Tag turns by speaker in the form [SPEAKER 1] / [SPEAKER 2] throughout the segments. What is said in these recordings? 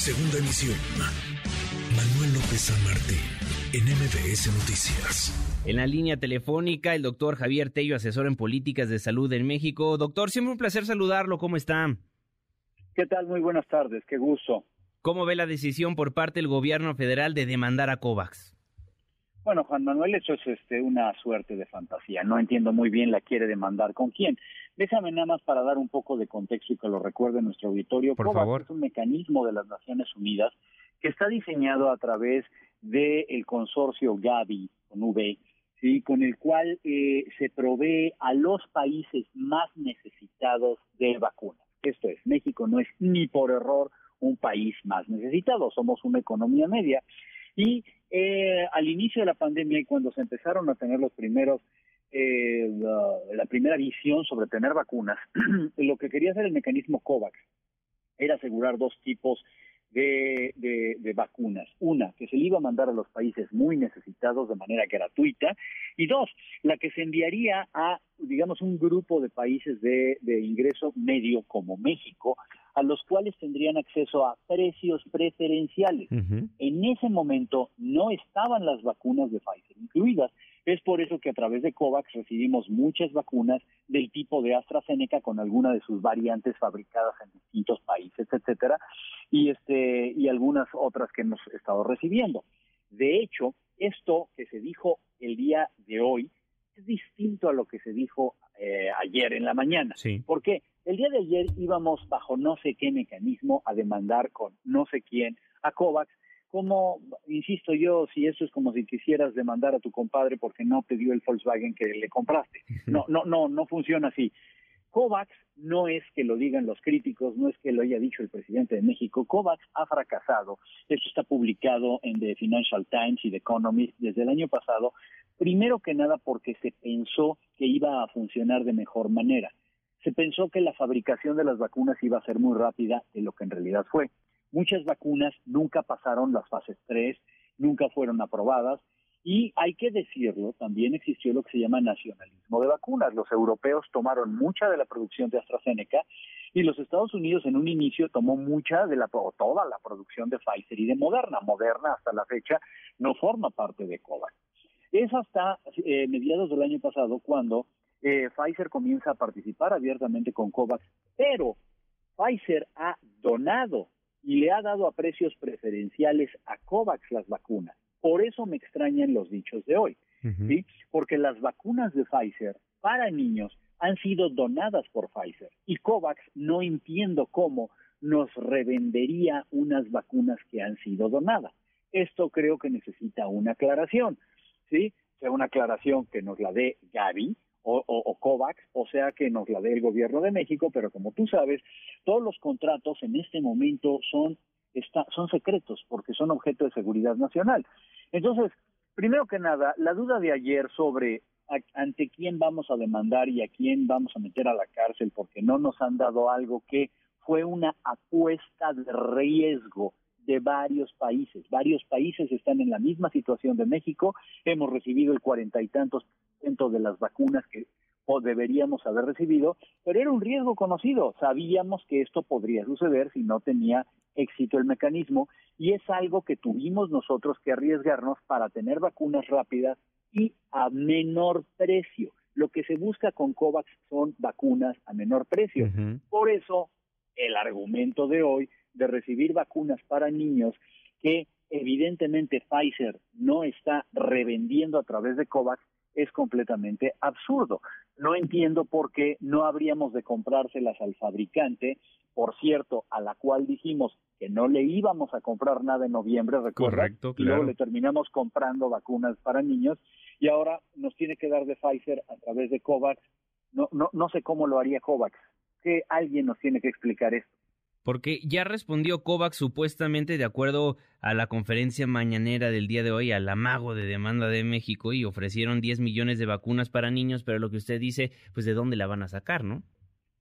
[SPEAKER 1] Segunda emisión. Manuel López San Martín, en MBS Noticias.
[SPEAKER 2] En la línea telefónica, el doctor Javier Tello, asesor en políticas de salud en México. Doctor, siempre un placer saludarlo. ¿Cómo está?
[SPEAKER 3] ¿Qué tal? Muy buenas tardes. Qué gusto.
[SPEAKER 2] ¿Cómo ve la decisión por parte del gobierno federal de demandar a COVAX?
[SPEAKER 3] Bueno, Juan Manuel, eso es este, una suerte de fantasía. No entiendo muy bien la quiere demandar con quién. Déjame nada más para dar un poco de contexto y que lo recuerde nuestro auditorio.
[SPEAKER 2] Por
[SPEAKER 3] COVAX
[SPEAKER 2] favor.
[SPEAKER 3] es un mecanismo de las Naciones Unidas que está diseñado a través del consorcio Gavi, con V, ¿sí? con el cual eh, se provee a los países más necesitados de vacunas. Esto es, México no es ni por error un país más necesitado, somos una economía media. Y eh, al inicio de la pandemia y cuando se empezaron a tener los primeros, eh, la, la primera visión sobre tener vacunas, lo que quería hacer el mecanismo COVAX era asegurar dos tipos de, de, de, vacunas. Una, que se le iba a mandar a los países muy necesitados de manera gratuita. Y dos, la que se enviaría a, digamos, un grupo de países de, de ingreso medio como México, a los cuales tendrían acceso a precios preferenciales.
[SPEAKER 2] Uh -huh.
[SPEAKER 3] En ese momento no estaban las vacunas de Pfizer incluidas. Es por eso que a través de COVAX recibimos muchas vacunas del tipo de AstraZeneca con alguna de sus variantes fabricadas en distintos países, etcétera, y este y algunas otras que hemos estado recibiendo. De hecho, esto que se dijo el día de hoy es distinto a lo que se dijo eh, ayer en la mañana.
[SPEAKER 2] Sí.
[SPEAKER 3] ¿Por qué? El día de ayer íbamos bajo no sé qué mecanismo a demandar con no sé quién a COVAX como, insisto yo, si eso es como si quisieras demandar a tu compadre porque no te dio el Volkswagen que le compraste. No, no, no, no funciona así. COVAX no es que lo digan los críticos, no es que lo haya dicho el presidente de México. COVAX ha fracasado. Esto está publicado en The Financial Times y The Economist desde el año pasado. Primero que nada porque se pensó que iba a funcionar de mejor manera. Se pensó que la fabricación de las vacunas iba a ser muy rápida de lo que en realidad fue. Muchas vacunas nunca pasaron las fases 3, nunca fueron aprobadas y hay que decirlo, también existió lo que se llama nacionalismo de vacunas. Los europeos tomaron mucha de la producción de AstraZeneca y los Estados Unidos en un inicio tomó mucha de la o toda la producción de Pfizer y de Moderna. Moderna hasta la fecha no forma parte de COVAX. Es hasta eh, mediados del año pasado cuando eh, Pfizer comienza a participar abiertamente con COVAX, pero Pfizer ha donado y le ha dado a precios preferenciales a COVAX las vacunas. Por eso me extrañan los dichos de hoy, uh -huh. ¿sí? Porque las vacunas de Pfizer para niños han sido donadas por Pfizer y COVAX no entiendo cómo nos revendería unas vacunas que han sido donadas. Esto creo que necesita una aclaración, ¿sí? Sea una aclaración que nos la dé Gavi, o, o, o, COVAX, o sea que nos la dé el gobierno de México, pero como tú sabes, todos los contratos en este momento son, está, son secretos porque son objeto de seguridad nacional. Entonces, primero que nada, la duda de ayer sobre a, ante quién vamos a demandar y a quién vamos a meter a la cárcel porque no nos han dado algo que fue una apuesta de riesgo de varios países. Varios países están en la misma situación de México. Hemos recibido el cuarenta y tantos de las vacunas que o deberíamos haber recibido, pero era un riesgo conocido. Sabíamos que esto podría suceder si no tenía éxito el mecanismo y es algo que tuvimos nosotros que arriesgarnos para tener vacunas rápidas y a menor precio. Lo que se busca con COVAX son vacunas a menor precio. Uh -huh. Por eso el argumento de hoy de recibir vacunas para niños que evidentemente Pfizer no está revendiendo a través de COVAX es completamente absurdo. No entiendo por qué no habríamos de comprárselas al fabricante, por cierto, a la cual dijimos que no le íbamos a comprar nada en noviembre, recuerda,
[SPEAKER 2] Correcto,
[SPEAKER 3] y
[SPEAKER 2] claro.
[SPEAKER 3] luego le terminamos comprando vacunas para niños y ahora nos tiene que dar de Pfizer a través de COVAX. No, no, no sé cómo lo haría COVAX. Que alguien nos tiene que explicar esto.
[SPEAKER 2] Porque ya respondió COVAX supuestamente de acuerdo a la conferencia mañanera del día de hoy al amago de demanda de México y ofrecieron 10 millones de vacunas para niños, pero lo que usted dice, pues de dónde la van a sacar, ¿no?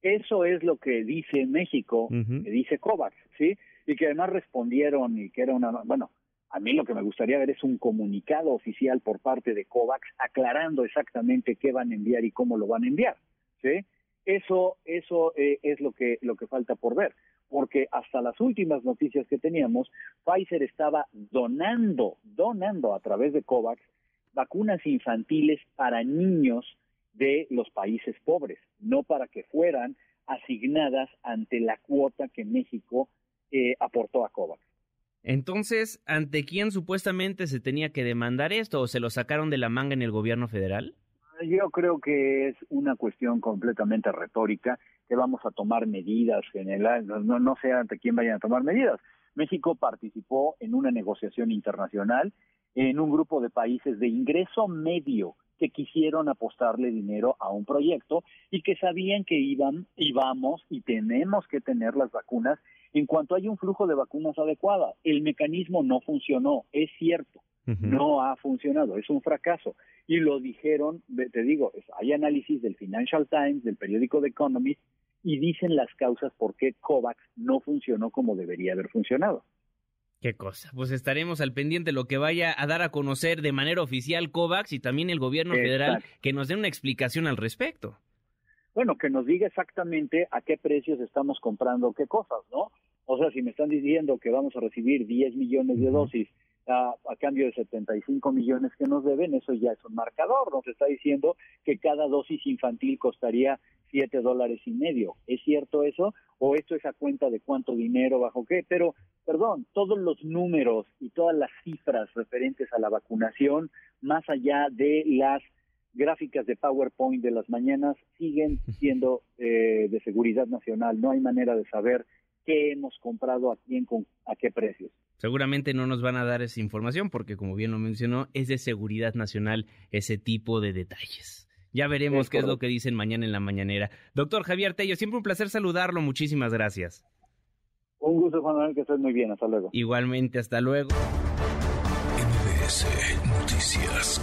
[SPEAKER 3] Eso es lo que dice México, uh -huh. que dice COVAX, ¿sí? Y que además respondieron y que era una, bueno, a mí lo que me gustaría ver es un comunicado oficial por parte de COVAX aclarando exactamente qué van a enviar y cómo lo van a enviar, ¿sí? Eso, eso eh, es lo que, lo que falta por ver porque hasta las últimas noticias que teníamos, Pfizer estaba donando, donando a través de COVAX vacunas infantiles para niños de los países pobres, no para que fueran asignadas ante la cuota que México eh, aportó a COVAX.
[SPEAKER 2] Entonces, ¿ante quién supuestamente se tenía que demandar esto o se lo sacaron de la manga en el gobierno federal?
[SPEAKER 3] Yo creo que es una cuestión completamente retórica, que vamos a tomar medidas generales, no, no sé ante quién vayan a tomar medidas. México participó en una negociación internacional en un grupo de países de ingreso medio que quisieron apostarle dinero a un proyecto y que sabían que iban, íbamos y tenemos que tener las vacunas en cuanto hay un flujo de vacunas adecuada. El mecanismo no funcionó, es cierto, no ha funcionado, es un fracaso. Y lo dijeron, te digo, hay análisis del Financial Times, del periódico The Economist, y dicen las causas por qué COVAX no funcionó como debería haber funcionado.
[SPEAKER 2] Qué cosa. Pues estaremos al pendiente de lo que vaya a dar a conocer de manera oficial COVAX y también el gobierno federal que nos dé una explicación al respecto.
[SPEAKER 3] Bueno, que nos diga exactamente a qué precios estamos comprando qué cosas, ¿no? O sea, si me están diciendo que vamos a recibir 10 millones de dosis a, a, cambio de 75 millones que nos deben, eso ya es un marcador. Nos está diciendo que cada dosis infantil costaría 7 dólares y medio. ¿Es cierto eso? ¿O esto es a cuenta de cuánto dinero, bajo qué? Pero, perdón, todos los números y todas las cifras referentes a la vacunación, más allá de las gráficas de PowerPoint de las mañanas, siguen siendo eh, de seguridad nacional. No hay manera de saber qué hemos comprado a quién, con, a qué precios.
[SPEAKER 2] Seguramente no nos van a dar esa información porque, como bien lo mencionó, es de seguridad nacional ese tipo de detalles. Ya veremos qué es lo que dicen mañana en la mañanera. Doctor Javier Tello, siempre un placer saludarlo. Muchísimas gracias.
[SPEAKER 3] Un gusto, Juan Manuel, que estés muy bien. Hasta luego.
[SPEAKER 2] Igualmente, hasta luego.
[SPEAKER 1] MBS Noticias.